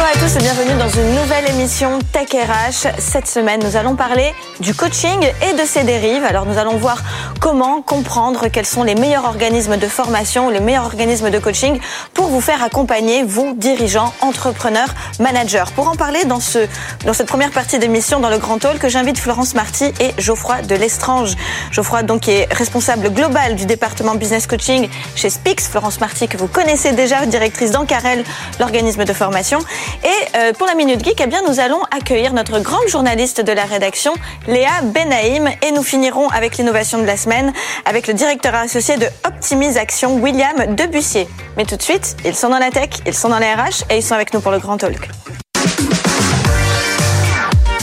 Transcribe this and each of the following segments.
Bonjour à tous et bienvenue dans une nouvelle émission Tech RH. Cette semaine, nous allons parler du coaching et de ses dérives. Alors nous allons voir comment comprendre quels sont les meilleurs organismes de formation, les meilleurs organismes de coaching pour vous faire accompagner, vous, dirigeants, entrepreneurs, managers. Pour en parler dans, ce, dans cette première partie d'émission, dans le Grand Hall, que j'invite Florence Marty et Geoffroy de Lestrange. Geoffroy, donc, est responsable global du département business coaching chez Spix. Florence Marty, que vous connaissez déjà, directrice d'Ancarel, l'organisme de formation. Et euh, pour la Minute Geek, eh nous allons accueillir notre grande journaliste de la rédaction, Léa Benaïm, et nous finirons avec l'innovation de la semaine avec le directeur associé de Optimise Action, William Debussier. Mais tout de suite, ils sont dans la tech, ils sont dans les RH et ils sont avec nous pour le Grand Talk.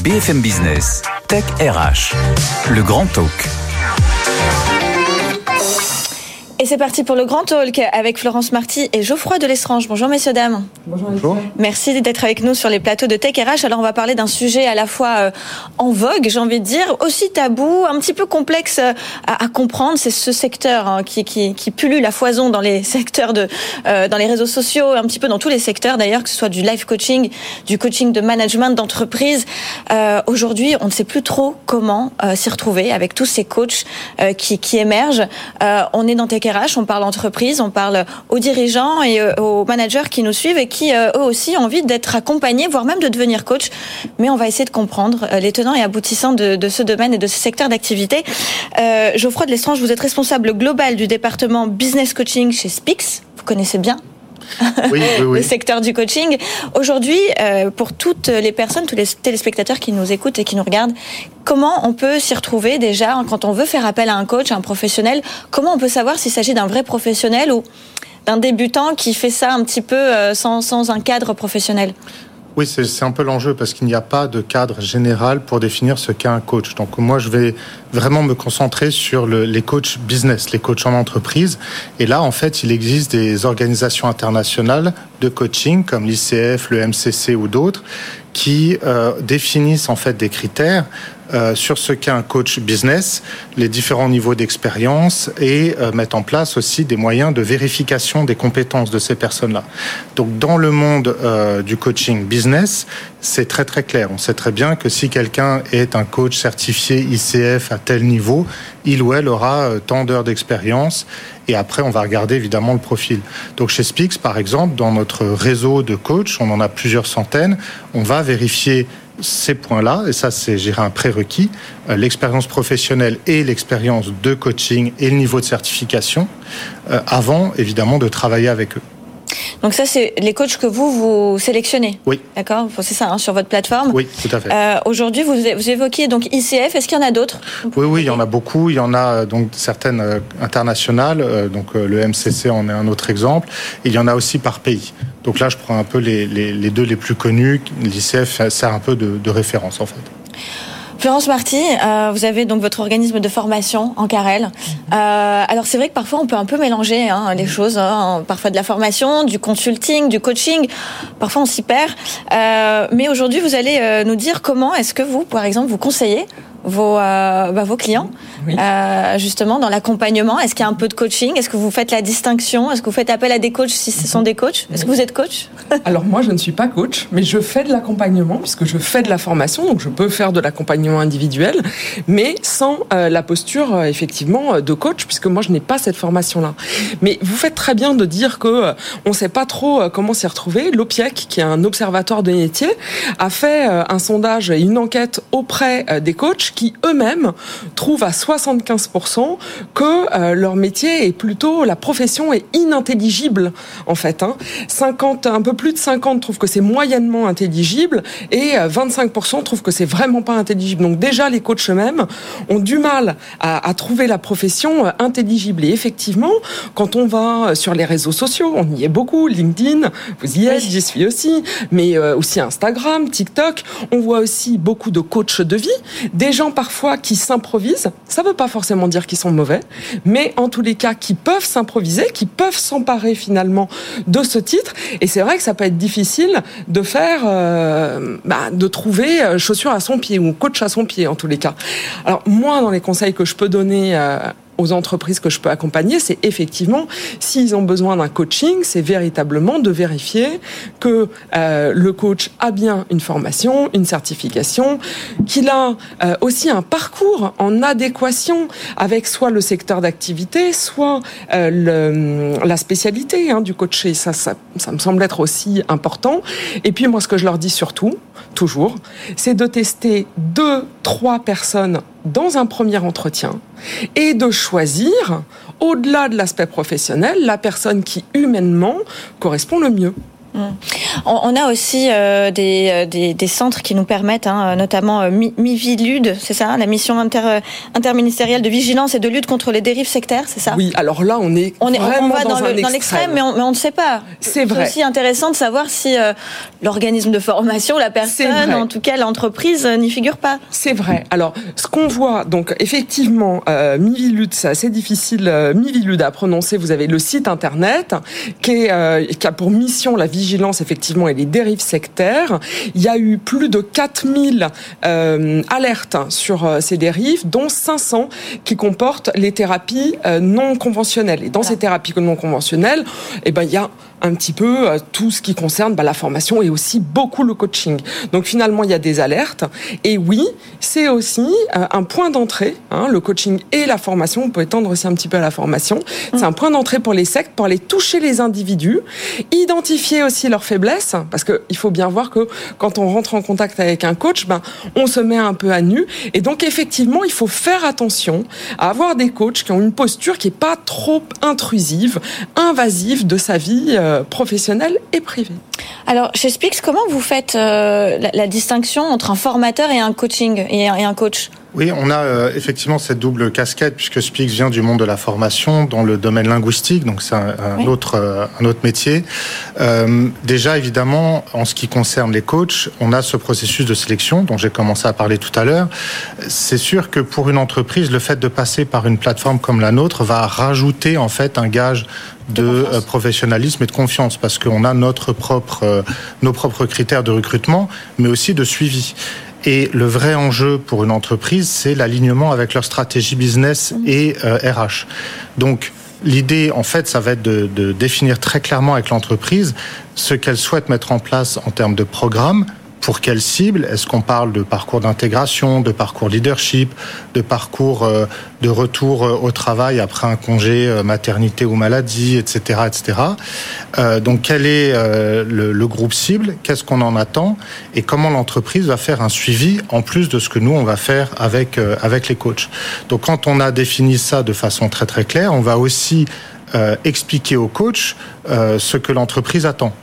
BFM Business, Tech RH, le Grand Talk. Et c'est parti pour le grand talk avec Florence Marty et Geoffroy de Lestrange. Bonjour messieurs, dames. Bonjour. Merci d'être avec nous sur les plateaux de Tech RH. Alors on va parler d'un sujet à la fois euh, en vogue, j'ai envie de dire, aussi tabou, un petit peu complexe euh, à, comprendre. C'est ce secteur hein, qui, qui, qui pullule la foison dans les secteurs de, euh, dans les réseaux sociaux, un petit peu dans tous les secteurs d'ailleurs, que ce soit du live coaching, du coaching de management d'entreprise. Aujourd'hui, on ne sait plus trop comment s'y retrouver avec tous ces coachs qui, qui émergent. on est dans Tech on parle entreprise, on parle aux dirigeants et euh, aux managers qui nous suivent et qui euh, eux aussi ont envie d'être accompagnés, voire même de devenir coach. Mais on va essayer de comprendre euh, les tenants et aboutissants de, ce domaine et de ce secteur d'activité. Geoffroy de Lestrange, vous êtes responsable global du département business coaching chez Spix. Vous connaissez bien oui, le secteur du coaching. Aujourd'hui, euh, pour toutes les personnes, tous les téléspectateurs qui nous écoutent et qui nous regardent, comment on peut s'y retrouver déjà quand on veut faire appel à un coach, à un professionnel? Comment on peut savoir s'il s'agit d'un vrai professionnel ou d'un débutant qui fait ça un petit peu euh, sans, sans un cadre professionnel? Oui, c'est un peu l'enjeu parce qu'il n'y a pas de cadre général pour définir ce qu'est un coach. Donc moi, je vais vraiment me concentrer sur le, les coachs business, les coachs en entreprise. Et là, en fait, il existe des organisations internationales de coaching comme l'ICF, le MCC ou d'autres qui euh, définissent en fait des critères euh, sur ce qu'est un coach business, les différents niveaux d'expérience et euh, mettre en place aussi des moyens de vérification des compétences de ces personnes-là. Donc dans le monde euh, du coaching business, c'est très très clair. On sait très bien que si quelqu'un est un coach certifié ICF à tel niveau, il ou elle aura tant d'heures d'expérience et après on va regarder évidemment le profil. Donc chez Spix par exemple, dans notre réseau de coachs, on en a plusieurs centaines, on va vérifier ces points-là, et ça c'est un prérequis, euh, l'expérience professionnelle et l'expérience de coaching et le niveau de certification, euh, avant évidemment de travailler avec eux. Donc ça, c'est les coachs que vous, vous sélectionnez Oui. D'accord? C'est ça, hein, sur votre plateforme Oui, tout à fait. Euh, Aujourd'hui, vous, vous évoquiez donc ICF. Est-ce qu'il y en a d'autres? Oui, oui, il y en a beaucoup. Il y en a donc certaines internationales. donc le MCC en est un autre exemple. il y en a aussi par pays. Donc là, je prends un peu les, deux les plus connus. L'ICF sert un peu de, référence en fait. Florence Marty, euh, vous avez donc votre organisme de formation en Carrel. Euh, alors c'est vrai que parfois on peut un peu mélanger hein, les choses, hein. parfois de la formation, du consulting, du coaching, parfois on s'y perd. Euh, mais aujourd'hui vous allez nous dire comment est-ce que vous, par exemple, vous conseillez vos, euh, bah, vos clients, euh, justement, dans l'accompagnement Est-ce qu'il y a un peu de coaching? Est-ce que vous faites la distinction? Est-ce que vous faites appel à des coachs si ce sont des coachs? Est-ce que vous êtes coach? Alors moi, je ne suis pas coach, mais je fais de l'accompagnement, puisque je fais de la formation, donc je peux faire de l'accompagnement individuel, mais sans euh, la posture, euh, effectivement, de coach, puisque moi, je n'ai pas cette formation-là. Mais vous faites très bien de dire que euh, on ne sait pas trop comment s'y retrouver. L'OPIEC, qui est un observatoire de métier, a fait un sondage et une enquête auprès des coachs qui eux-mêmes trouvent à 75% que euh, leur métier est plutôt la profession est inintelligible en fait. Hein. 50, un peu plus de 50 trouvent que c'est moyennement intelligible et 25% euh, trouvent que c'est vraiment pas intelligible. Donc déjà les coachs eux-mêmes ont du mal à, à trouver la profession information intelligible. Et effectivement, quand on va sur les réseaux sociaux, on y est beaucoup, LinkedIn, vous y êtes, j'y suis aussi, mais aussi Instagram, TikTok, on voit aussi beaucoup de coachs de vie, des gens parfois qui s'improvisent. Ça ne veut pas forcément dire qu'ils sont mauvais, mais en tous les cas qui peuvent s'improviser, qui peuvent s'emparer finalement de ce titre. Et c'est vrai que ça peut être difficile de faire, euh, bah, de trouver euh, chaussure à son pied ou coach à son pied en tous les cas. Alors moi, dans les conseils que je peux donner euh, aux entreprises que je peux accompagner, c'est effectivement, s'ils ont besoin d'un coaching, c'est véritablement de vérifier que euh, le coach a bien une formation, une certification, qu'il a euh, aussi un parcours en adéquation avec soit le secteur d'activité, soit euh, le, la spécialité hein, du coaché. Ça, ça, ça me semble être aussi important. Et puis moi, ce que je leur dis surtout, toujours, c'est de tester deux, trois personnes dans un premier entretien et de choisir, au-delà de l'aspect professionnel, la personne qui humainement correspond le mieux. On a aussi euh, euh, des, des, centres qui nous permettent, hein, notamment euh, MIVILUD, c'est ça, la mission inter, interministérielle de vigilance et de lutte contre les dérives sectaires, c'est ça? Oui, alors là, on est on, est, vraiment va dans, l'extrême, mais, on, ne sait pas. C'est vrai. C'est aussi intéressant de savoir si l'organisme de formation, la personne, en tout cas l'entreprise, n'y figure pas. C'est vrai. Alors, ce qu'on voit, donc effectivement, MIVILUD, c'est assez difficile, MIVILUD à prononcer. Vous avez le site internet qui, est, qui a pour mission la vigilance vigilance effectivement et les dérives sectaires. Il y a eu plus de 4000 euh, alertes sur euh, ces dérives, dont 500 qui comportent les thérapies euh, non conventionnelles. Et dans ces thérapies non conventionnelles, eh ben, il y a un petit peu euh, tout ce qui concerne bah, la formation et aussi beaucoup le coaching. Donc finalement, il y a des alertes. Et oui, c'est aussi euh, un point d'entrée, hein, le coaching et la formation. On peut étendre aussi un petit peu à la formation. C'est un point d'entrée pour les sectes, pour aller toucher les individus, identifier aussi leurs faiblesses, parce qu'il faut bien voir que quand on rentre en contact avec un coach, ben, on se met un peu à nu. Et donc effectivement, il faut faire attention à avoir des coachs qui ont une posture qui est pas trop intrusive, invasive de sa vie euh, professionnelle et privée. Alors, chez Spix, comment vous faites euh, la, distinction entre un formateur et un coaching et un coach oui, on a euh, effectivement cette double casquette puisque Spix vient du monde de la formation dans le domaine linguistique, donc c'est un, autre euh, un autre métier. Euh, déjà, évidemment, en ce qui concerne les coachs, on a ce processus de sélection dont j'ai commencé à parler tout à l'heure. C'est sûr que pour une entreprise, le fait de passer par une plateforme comme la nôtre va rajouter en fait un gage de, professionnalisme et de confiance parce qu'on a notre propre nos propres critères de recrutement, mais aussi de suivi. Et le vrai enjeu pour une entreprise, c'est l'alignement avec leur stratégie business et RH. Euh, Donc, L'idée, en fait, ça va être de, de définir très clairement avec l'entreprise ce qu'elle souhaite mettre en place en termes de programme, pour quelle cible Est-ce qu'on parle de parcours d'intégration, de parcours leadership, de parcours euh, de retour euh, au travail après un congé euh, maternité ou maladie, etc., etc. donc quel est le, groupe cible? Qu'est-ce qu'on en attend? Et comment l'entreprise va faire un suivi en plus de ce que nous on va faire avec avec les coachs? Donc quand on a défini ça de façon très très claire, on va aussi expliquer aux coachs ce que l'entreprise attend.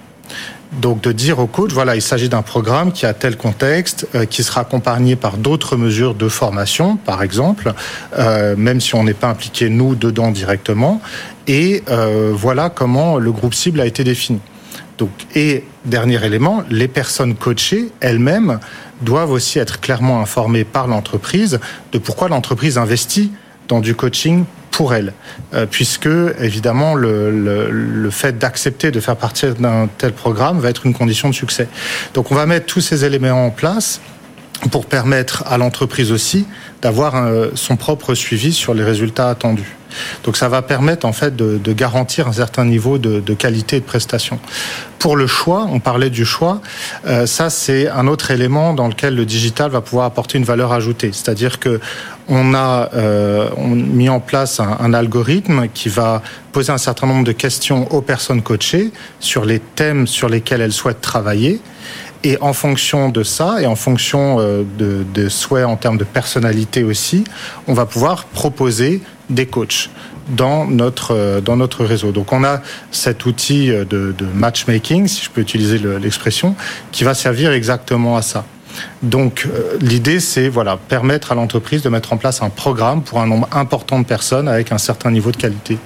Donc de dire au coach, voilà, il s'agit d'un programme qui a tel contexte, euh, qui sera accompagné par d'autres mesures de formation, par exemple, euh, même si on n'est pas impliqué nous dedans directement. Et euh, voilà comment le groupe cible a été défini. Donc, et dernier élément, les personnes coachées elles-mêmes doivent aussi être clairement informées par l'entreprise de pourquoi l'entreprise investit dans du coaching pour elle, euh, puisque évidemment le, le, le fait d'accepter de faire partie d'un tel programme va être une condition de succès. Donc on va mettre tous ces éléments en place pour permettre à l'entreprise aussi d'avoir son propre suivi sur les résultats attendus. Donc ça va permettre en fait de, de garantir un certain niveau de, de, qualité et de prestation. Pour le choix, on parlait du choix, euh, ça c'est un autre élément dans lequel le digital va pouvoir apporter une valeur ajoutée. C'est-à-dire que on a euh, on mis en place un, un, algorithme qui va poser un certain nombre de questions aux personnes coachées sur les thèmes sur lesquels elles souhaitent travailler. Et en fonction de ça, et en fonction euh, de, de souhaits en termes de personnalité aussi, on va pouvoir proposer des coachs dans notre euh, dans notre réseau. Donc on a cet outil de, de matchmaking, si je peux utiliser l'expression, qui va servir exactement à ça. Donc euh, l'idée, c'est voilà, permettre à l'entreprise de mettre en place un programme pour un nombre important de personnes avec un certain niveau de qualité.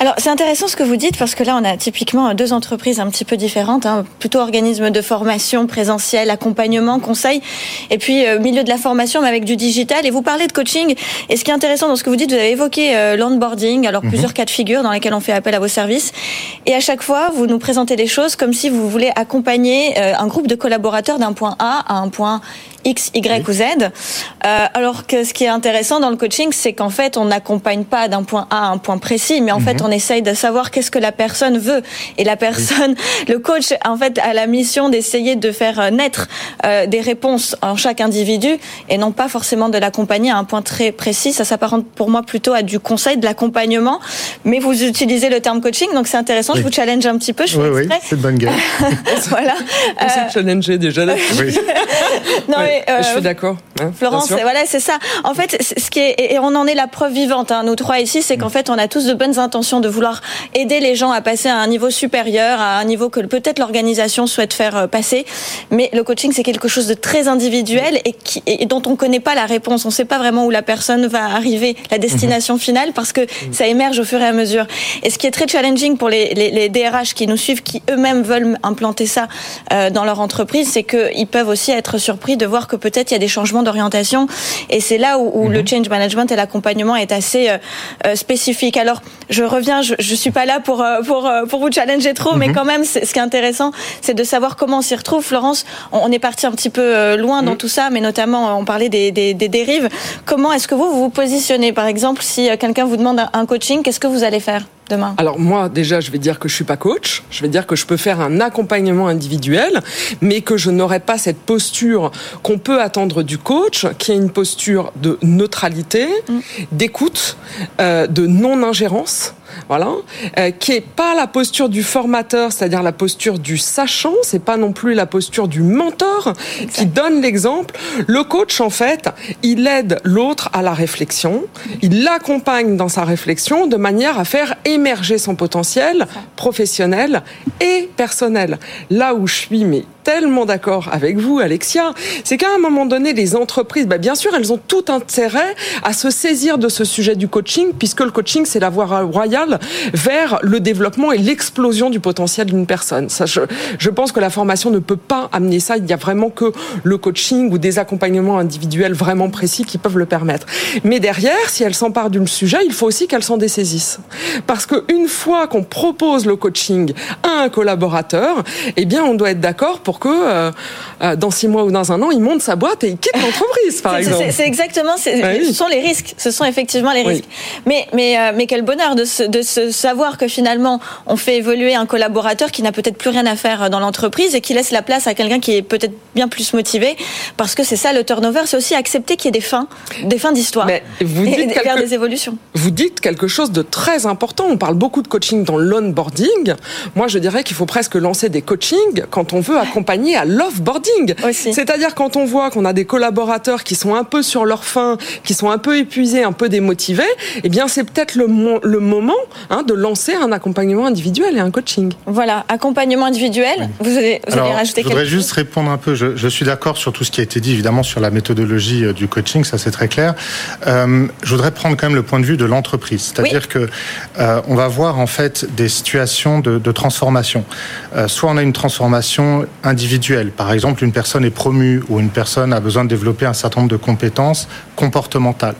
Alors c'est intéressant ce que vous dites parce que là on a typiquement deux entreprises un petit peu différentes, hein, plutôt organisme de formation présentiel, accompagnement, conseil, et puis euh, milieu de la formation mais avec du digital. Et vous parlez de coaching. Et ce qui est intéressant dans ce que vous dites, vous avez évoqué euh, l'onboarding, alors mhm. plusieurs cas de figure dans lesquels on fait appel à vos services. Et à chaque fois vous nous présentez les choses comme si vous voulez accompagner euh, un groupe de collaborateurs d'un point A à un point X, Y ou Z. Euh, alors que ce qui est intéressant dans le coaching, c'est qu'en fait, on n'accompagne pas d'un point A à un point précis, mais en fait, mhm. on essaye de savoir qu'est-ce que la personne veut. Et la personne, le coach, en fait, a la mission d'essayer de faire euh, naître euh, des réponses en chaque individu et non pas forcément de l'accompagner à un point très précis. Ça s'apparente pour moi plutôt à du conseil, de l'accompagnement. Mais vous utilisez le terme coaching, donc c'est intéressant. Je vous challenge un petit peu. Je oui, oui, c'est de bonne gueule. voilà. On s'est challengé déjà là. non, je suis euh, d'accord. Hein, Florence, voilà, c'est ça. En fait, ce qui est, et on en est la preuve vivante, hein, nous trois ici, c'est qu'en mm. fait, on a tous de bonnes intentions de vouloir aider les gens à passer à un niveau supérieur, à un niveau que peut-être l'organisation souhaite faire euh, passer. Mais le coaching, c'est quelque chose de très individuel et, qui, et dont on ne connaît pas la réponse. On ne sait pas vraiment où la personne va arriver, la destination mm-hmm. finale, parce que mm. ça émerge au fur et à mesure. Et ce qui est très challenging pour les, les, les DRH qui nous suivent, qui eux-mêmes veulent implanter ça euh, dans leur entreprise, c'est qu'ils peuvent aussi être surpris de voir que peut-être il y a des changements d'orientation. Et c'est là où, le mhm. change management et l'accompagnement est assez euh, euh, spécifique. Alors, je reviens, je, je suis pas là pour euh, pour pour vous challenger trop, mais mhm. quand même, ce qui est intéressant, c'est de savoir comment on s'y retrouve. Florence, on, est parti un petit peu loin dans mhm. tout ça, mais notamment on parlait des, des, des dérives. Comment est-ce que vous vous, vous positionnez, par exemple, si quelqu'un vous demande un coaching, qu'est-ce que vous allez faire? Demain Alors moi, déjà, je vais dire que je suis pas coach. Je vais dire que je peux faire un accompagnement individuel, mais que je n'aurai pas cette posture qu'on peut attendre du coach, qui est une posture de neutralité, mm. d'écoute, euh, de non-ingérence voilà, euh, qui est pas la posture du formateur, c'est-à-dire la posture du sachant, c'est pas non plus la posture du mentor qui donne l'exemple. Le coach, en fait, il aide l'autre à la réflexion, il l'accompagne dans sa réflexion de manière à faire émerger son potentiel professionnel et personnel. Là où je suis, mais tellement d'accord avec vous, Alexia, c'est qu'à un moment donné, les entreprises, bah, bien sûr, elles ont tout intérêt à se saisir de ce sujet du coaching, puisque le coaching, c'est la voie royale vers le développement et l'explosion du potentiel d'une personne. Ça, je, je pense que la formation ne peut pas amener ça. Il n'y a vraiment que le coaching ou des accompagnements individuels vraiment précis qui peuvent le permettre. Mais derrière, si elle s'empare d'un sujet, il faut aussi qu'elle s'en dessaisisse. Parce qu'une fois qu'on propose le coaching à un collaborateur, eh bien, on doit être d'accord pour que euh, euh, dans six mois ou dans un an, il monte sa boîte et il quitte l'entreprise, par exemple. C'est exactement, ah ce sont les risques, ce sont effectivement les risques. Mais, mais, euh, mais quel bonheur de, se, de se savoir que finalement, on fait évoluer un collaborateur qui n'a peut-être plus rien à faire dans l'entreprise et qui laisse la place à quelqu'un qui est peut-être bien plus motivé, parce que c'est ça le turnover, c'est aussi accepter qu'il y ait des fins, des fins d'histoire, et, faire des évolutions. Vous dites quelque chose de très important. On parle beaucoup de coaching dans l'onboarding. Moi, je dirais qu'il faut presque lancer des coachings quand on veut accompagner à l'offboarding. C'est-à-dire quand on voit qu'on a des collaborateurs qui sont un peu sur leur faim, qui sont un peu épuisés, un peu démotivés, eh bien c'est peut-être le, le, moment hein, de lancer un accompagnement individuel et un coaching. Voilà, accompagnement individuel. Vous allez, vous allez rajouter Je voudrais juste répondre un peu. Je, je suis d'accord sur tout ce qui a été dit, évidemment, sur la méthodologie euh, du coaching, ça c'est très clair. Euh, je voudrais prendre quand même le point de vue de l'entreprise, c'est-à-dire que euh, on va voir en fait des situations de, de transformation. Euh, soit on a une transformation individuelle par exemple, une personne est promue ou une personne a besoin de développer un certain nombre de compétences comportementales.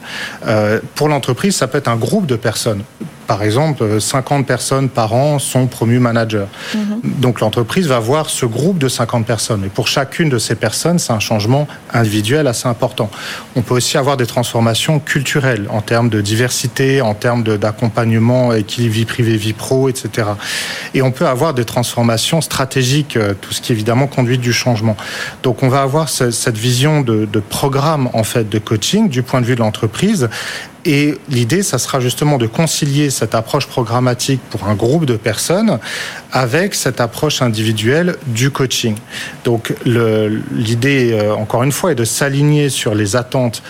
Euh, pour l'entreprise, ça peut être un groupe de personnes par exemple, 50 personnes par an sont promues managers. Mhm. Donc l'entreprise va voir ce groupe de 50 personnes. Et pour chacune de ces personnes, c'est un changement individuel assez important. On peut aussi avoir des transformations culturelles en termes de diversité, en termes d'accompagnement, équilibre vie privée, vie pro, etc. Et on peut avoir des transformations stratégiques, euh, tout ce qui évidemment conduit du changement. Donc on va avoir cette vision de, de programme en fait de coaching du point de vue de l'entreprise et l'idée, ça sera justement de concilier cette approche programmatique pour un groupe de personnes avec cette approche individuelle du coaching. Donc l'idée, euh, encore une fois, est de s'aligner sur les attentes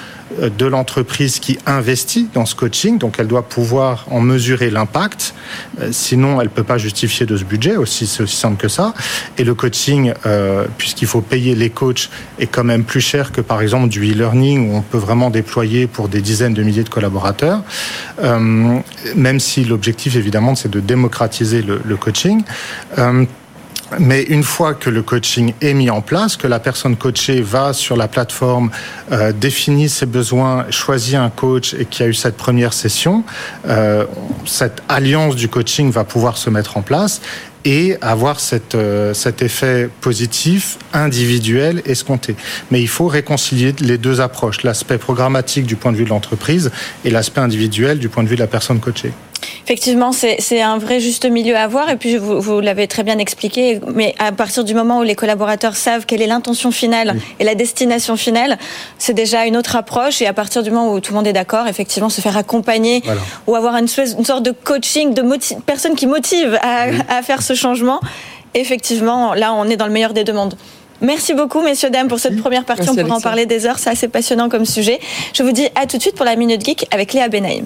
de l'entreprise qui investit dans ce coaching, donc elle doit pouvoir en mesurer l'impact, euh, sinon elle ne peut pas justifier de ce budget, aussi c'est aussi simple que ça. Et le coaching, euh, puisqu'il faut payer les coachs, est quand même plus cher que par exemple du e-learning où on peut vraiment déployer pour des dizaines de milliers de collaborateurs, même si l'objectif évidemment c'est de démocratiser le coaching. Mais une fois que le coaching est mis en place, que la personne coachée va sur la plateforme, euh, définit ses besoins, choisit un coach et qui a eu cette première session, euh, cette alliance du coaching va pouvoir se mettre en place et avoir cette, euh, cet effet positif individuel escompté. Mais il faut réconcilier les deux approches, l'aspect programmatique du point de vue de l'entreprise et l'aspect individuel du point de vue de la personne coachée. Effectivement, c'est un vrai juste milieu à avoir. Et puis, vous, vous l'avez très bien expliqué, mais à partir du moment où les collaborateurs savent quelle est l'intention finale et la destination finale, c'est déjà une autre approche. Et à partir du moment où tout le monde est d'accord, effectivement, se faire accompagner ou avoir une, une, sorte de coaching de personnes qui motivent à, à faire ce changement, effectivement, là, on est dans le meilleur des deux mondes. Merci beaucoup, messieurs, dames, pour cette première partie. on pourra en parler des heures. C'est assez passionnant comme sujet. Je vous dis à tout de suite pour la Minute Geek avec Léa Benaïm.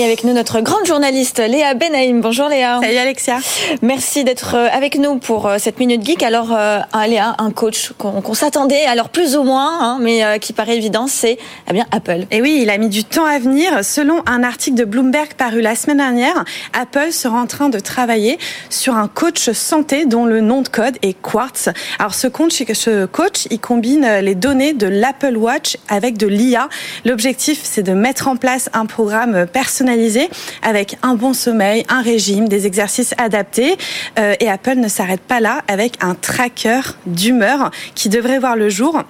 Et avec nous, notre grande journaliste Léa Benaïm. Bonjour Léa. Salut Alexia. Merci d'être euh, avec nous pour euh, cette Minute Geek. Alors, euh, Léa, un coach qu'on s'attendait, alors plus ou moins, hein, mais qui paraît évident, c'est eh bien Apple. Et oui, il a mis du temps à venir. Selon un article de Bloomberg paru la semaine dernière, Apple sera en train de travailler sur un coach santé dont le nom de code est Quartz. Alors, ce coach, ce coach il combine les données de l'Apple Watch avec de l'IA. L'objectif, c'est de mettre en place un programme personnalisé avec un bon sommeil, un régime, des exercices adaptés. Euh, et Apple ne s'arrête pas là avec un tracker d'humeur qui devrait voir le jour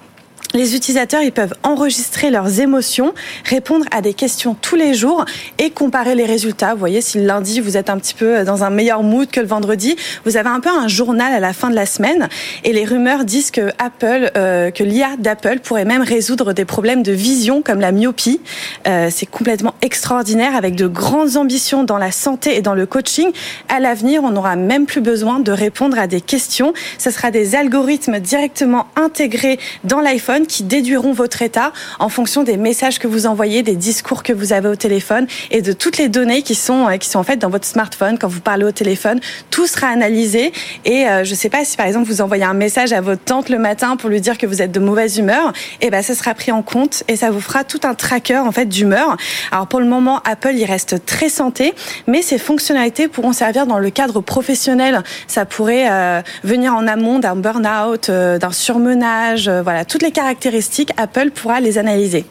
les utilisateurs, ils peuvent enregistrer leurs émotions, répondre à des questions tous les jours et comparer les résultats. Vous voyez, si le lundi, vous êtes un petit peu dans un meilleur mood que le vendredi, vous avez un peu un journal à la fin de la semaine. Et les rumeurs disent que Apple, euh, que l'IA d'Apple pourrait même résoudre des problèmes de vision comme la myopie. Euh, c'est complètement extraordinaire avec de grandes ambitions dans la santé et dans le coaching. À l'avenir, on n'aura même plus besoin de répondre à des questions. Ce sera des algorithmes directement intégrés dans l'iPhone qui déduiront votre état en fonction des messages que vous envoyez, des discours que vous avez au téléphone et de toutes les données qui sont euh, qui sont en fait dans votre smartphone quand vous parlez au téléphone. Tout sera analysé et euh, je sais pas si par exemple vous envoyez un message à votre tante le matin pour lui dire que vous êtes de mauvaise humeur, et eh ben ça sera pris en compte et ça vous fera tout un tracker en fait d'humeur. Alors pour le moment, Apple il reste très santé, mais ces fonctionnalités pourront servir dans le cadre professionnel. Ça pourrait euh, venir en amont d'un burn-out, d'un surmenage, voilà toutes les caractéristiques caractéristiques, Apple pourra les analyser.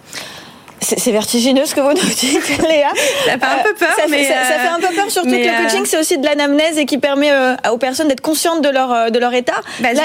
C'est vertigineux ce que vous nous dites, Léa. Ça fait un peu peur, ça mais fait, ça, fait un peu peur, surtout que le euh, coaching c'est aussi de l'anamnèse et qui permet euh, aux personnes d'être conscientes de leur euh, de leur état. Bah, là,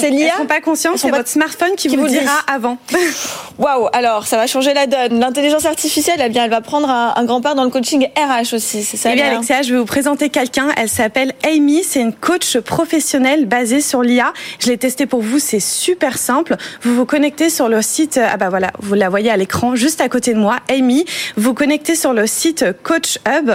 c'est l'IA. Elles sont pas conscientes, c'est votre smartphone qui, vous, dira avant. Waouh Alors, ça va changer la donne. L'intelligence artificielle, eh bien, elle va prendre un, grand part dans le coaching RH aussi. C'est ça. Eh bien, Alexia, je vais vous présenter quelqu'un. Elle s'appelle Amy. C'est une coach professionnelle basée sur l'IA. Je l'ai testé pour vous. C'est super simple. Vous vous connectez sur le site. Ah bah voilà, vous la voyez à l'écran juste à côté de moi, Amy. Vous connectez sur le site Coach Hub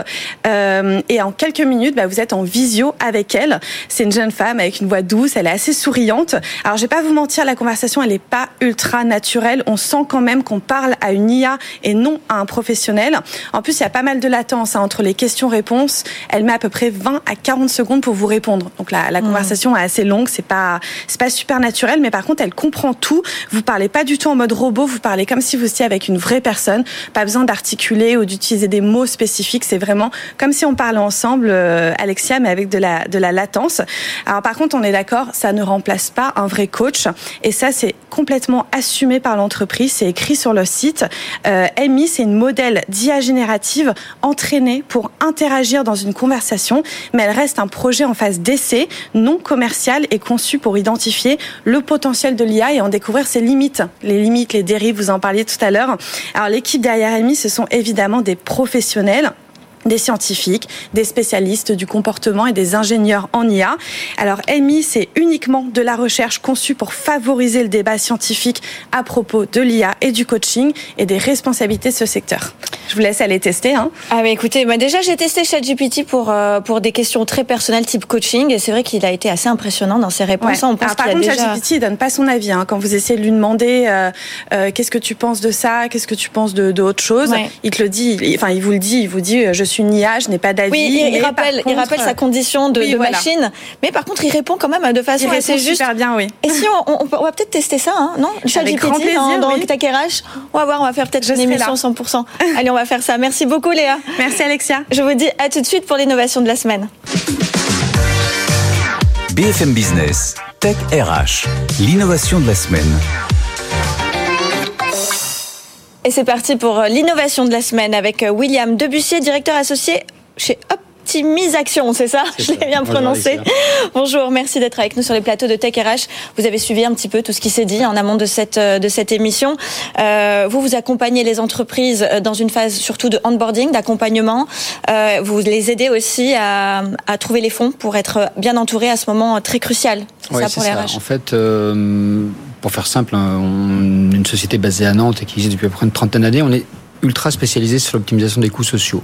euh, et en quelques minutes, bah, vous êtes en visio avec elle. C'est une jeune femme avec une voix douce, elle est assez souriante. Alors je vais pas vous mentir, la conversation elle est pas ultra naturelle. On sent quand même qu'on parle à une IA et non à un professionnel. En plus, il y a pas mal de latence hein, entre les questions-réponses. Elle met à peu près 20 à 40 secondes pour vous répondre. Donc la, la mmh. conversation est assez longue, c'est pas c'est pas super naturel, mais par contre elle comprend tout. Vous parlez pas du tout en mode robot, vous parlez comme si vous étiez avec une vraie personne. Pas besoin d'articuler ou d'utiliser des mots spécifiques. C'est vraiment comme si on parlait ensemble, euh, Alexia, mais avec de la, latence. Alors par contre, on est d'accord, ça ne remplace pas un vrai coach. Et ça, c'est complètement assumé par l'entreprise. C'est écrit sur le site. Euh, Amy, c'est une modèle d'IA générative entraînée pour interagir dans une conversation, mais elle reste un projet en phase d'essai, non commercial et conçu pour identifier le potentiel de l'IA et en découvrir ses limites. Les limites, les dérives, vous en parliez tout à l'heure. Alors l'équipe derrière Amy, ce sont évidemment des professionnels des scientifiques, des spécialistes du comportement et des ingénieurs en IA. Alors Amy, c'est uniquement de la recherche conçue pour favoriser le débat scientifique à propos de l'IA et du coaching et des responsabilités de ce secteur. Je vous laisse aller tester. Hein. Ah mais écoutez, bah déjà j'ai testé ChatGPT pour euh, pour des questions très personnelles type coaching et c'est vrai qu'il a été assez impressionnant dans ses réponses. On pense par contre, déjà... ChatGPT il donne pas son avis. Hein. Quand vous essayez de lui demander euh, euh, qu'est-ce que tu penses de ça, qu'est-ce que tu penses de d'autres choses, il te le dit. enfin, il vous le dit. Il vous dit je suis une IA, je n'ai pas d'avis. Oui, il, rappelle, il rappelle sa condition de, machine, mais par contre il répond quand même de façon assez juste. Super bien, oui. Et si on, on, va peut-être tester ça, hein, non? ChatGPT dans, dans oui. On va voir, on va faire peut-être une émission 100%. Allez, on va faire ça. Merci beaucoup Léa. Merci Alexia. Je vous dis à tout de suite pour l'innovation de la semaine. BFM Business, Tech RH, l'innovation de la semaine. Et c'est parti pour l'innovation de la semaine avec William Debussier, directeur associé chez Hop Optimisation, c'est ça Je l'ai bien prononcé. Bonjour, merci d'être avec nous sur les plateaux de Tech RH. Vous avez suivi un petit peu tout ce qui s'est dit en amont de cette, euh, de cette émission. Euh, vous, vous accompagnez les entreprises euh, dans une phase surtout de onboarding, d'accompagnement. Euh, vous les aidez aussi à, à, trouver les fonds pour être bien entourés à ce moment très crucial. C'est ça pour les RH En fait, euh, pour faire simple, hein, une société basée à Nantes et qui existe depuis à peu près une trentaine d'années, on est ultra spécialisé sur l'optimisation des coûts sociaux.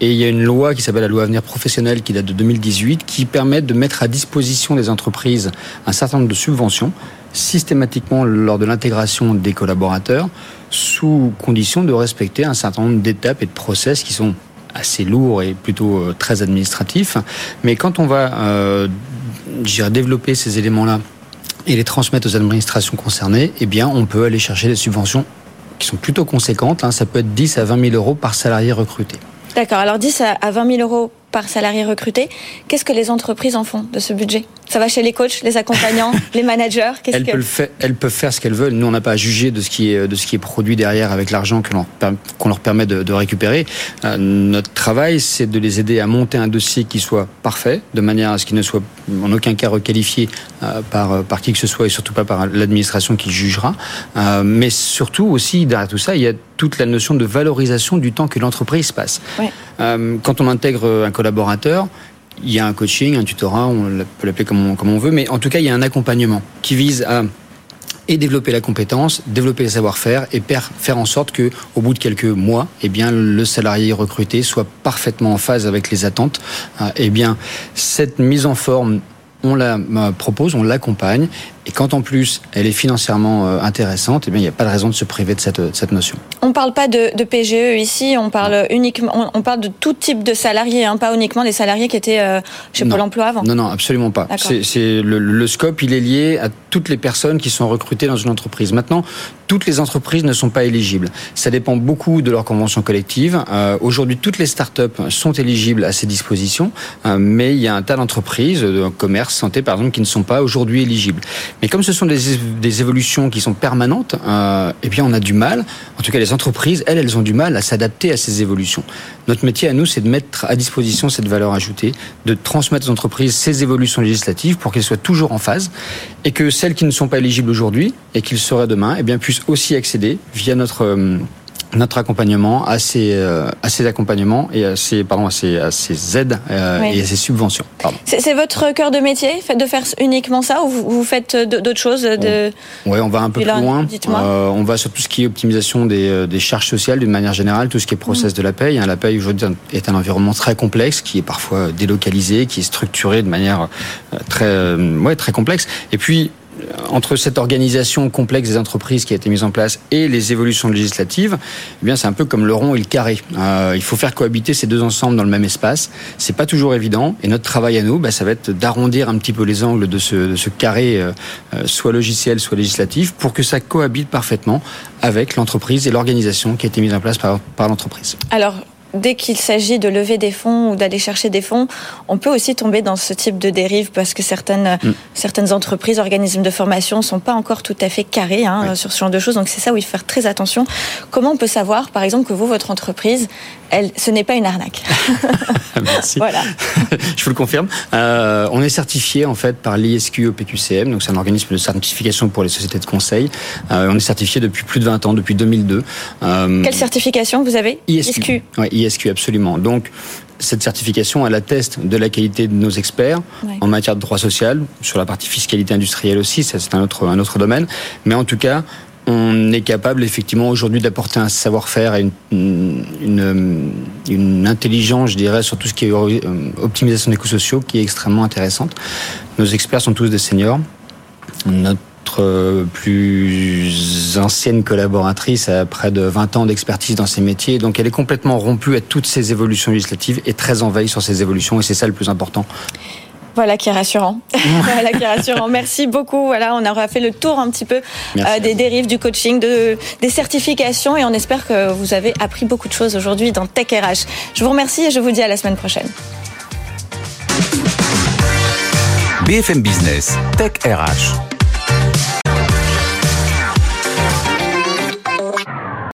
Et il y a une loi qui s'appelle la loi Avenir Professionnel qui date de 2018 qui permet de mettre à disposition des entreprises un certain nombre de subventions systématiquement lors de l'intégration des collaborateurs sous condition de respecter un certain nombre d'étapes et de process qui sont assez lourds et plutôt euh, très administratifs. Mais quand on va euh, développer ces éléments-là et les transmettre aux administrations concernées, eh bien, on peut aller chercher des subventions qui sont plutôt conséquentes. Hein. Ça peut être 10 à 20 000 euros par salarié recruté. D'accord. Alors 10 à 20 000 euros par salarié recruté. Qu'est-ce que les entreprises en font de ce budget? Ça va chez les coachs, les accompagnants, les managers elles, peuvent faire, elles peuvent faire ce qu'elles veulent. Nous, on n'a pas à juger de ce qui est, de ce qui est produit derrière avec l'argent qu'on leur, permet de, récupérer. Euh, notre travail, c'est de les aider à monter un dossier qui soit parfait, de manière à ce qu'il ne soit en aucun cas requalifié euh, par, euh, par qui que ce soit et surtout pas par l'administration qui jugera. mais surtout aussi, derrière tout ça, il y a toute la notion de valorisation du temps que l'entreprise passe. quand on intègre un collaborateur, il y a un coaching, un tutorat, on peut l'appeler comme on, veut, mais en tout cas, il y a un accompagnement qui vise à et développer la compétence, développer le savoir-faire et faire en sorte que, au bout de quelques mois, eh le salarié recruté soit parfaitement en phase avec les attentes. Euh, eh cette mise en forme on la euh, propose, on l'accompagne, et quand en plus elle est financièrement euh, intéressante, eh bien il n'y a pas de raison de se priver de cette, euh, cette notion. On ne parle pas de, de, PGE ici, on parle uniquement, on, parle de tout type de salariés, hein, pas uniquement les salariés qui étaient chez Pôle Emploi avant. Non, non, absolument pas. C'est le, le, scope, il est lié à toutes les personnes qui sont recrutées dans une entreprise. Maintenant, toutes les entreprises ne sont pas éligibles. Ça dépend beaucoup de leur convention collective. Euh, Aujourd'hui, toutes les startups sont éligibles à ces dispositions, euh, mais il y a un tas d'entreprises, de commerce, santé par exemple, qui ne sont pas aujourd'hui éligibles. Mais comme ce sont des, des évolutions qui sont permanentes, euh, eh bien on a du mal, en tout cas les entreprises, elles, elles ont du mal à s'adapter à ces évolutions. Notre métier à nous, c'est de mettre à disposition cette valeur ajoutée, de transmettre aux entreprises ces évolutions législatives pour qu'elles soient toujours en phase et que celles qui ne sont pas éligibles aujourd'hui et qu'ils seraient demain, eh bien puissent aussi accéder via notre euh, notre accompagnement à ces, euh, à ces accompagnements et à ces, pardon, à ces, à ces aides euh, et à ces subventions. C'est votre cœur de métier de faire uniquement ça ou vous, faites d'autres choses de... Oui, on va un peu plus loin. Euh, on va sur tout ce qui est optimisation des, des charges sociales d'une manière générale, tout ce qui est process mm. de la paye. Hein, la paye aujourd'hui est un environnement très complexe qui est parfois délocalisé, qui est structuré de manière très, ouais, très complexe. Et puis entre cette organisation complexe des entreprises qui a été mise en place et les évolutions législatives, eh bien c'est un peu comme le rond et le carré. Euh, il faut faire cohabiter ces deux ensembles dans le même espace. C'est pas toujours évident. Et notre travail à nous, bah, ça va être d'arrondir un petit peu les angles de ce, carré, euh, euh, soit logiciel, soit législatif, pour que ça cohabite parfaitement avec l'entreprise et l'organisation qui a été mise en place par, par l'entreprise. Alors, dès qu'il s'agit de lever des fonds ou d'aller chercher des fonds, on peut aussi tomber dans ce type de dérive parce que certaines, mm. certaines entreprises, organismes de formation ne sont pas encore tout à fait carrés hein, sur ce genre de choses. Donc c'est ça où il faut faire très attention. Comment on peut savoir, par exemple, que vous, votre entreprise, elle, ce n'est pas une arnaque Merci. voilà. Je vous le confirme. Euh, on est certifié en fait par l'ISQ au PQCM, donc c'est un organisme de certification pour les sociétés de conseil. Euh, on est certifié depuis plus de 20 ans, depuis 2002. Euh, Quelle certification vous avez? ISQ. ISQ, absolument. Donc, cette certification, elle atteste de la qualité de nos experts en matière de droit social, sur la partie fiscalité industrielle aussi, c'est un autre, un autre domaine. Mais en tout cas, on est capable effectivement aujourd'hui d'apporter un savoir-faire et une, une, intelligence, je dirais, sur tout ce qui est euh, optimisation des coûts sociaux qui est extrêmement intéressante. Nos experts sont tous des seniors. Notre plus ancienne collaboratrice a près de 20 ans d'expertise dans ces métiers, donc elle est complètement rompue à toutes ces évolutions législatives et très en veille sur ces évolutions, et c'est ça le plus important. Voilà qui est rassurant. voilà qui est rassurant. Merci beaucoup. Voilà, on aura fait le tour un petit peu euh, des dérives du coaching, de, des certifications et on espère que vous avez appris beaucoup de choses aujourd'hui dans Tech RH. Je vous remercie et je vous dis à la semaine prochaine. BFM Business, Tech RH.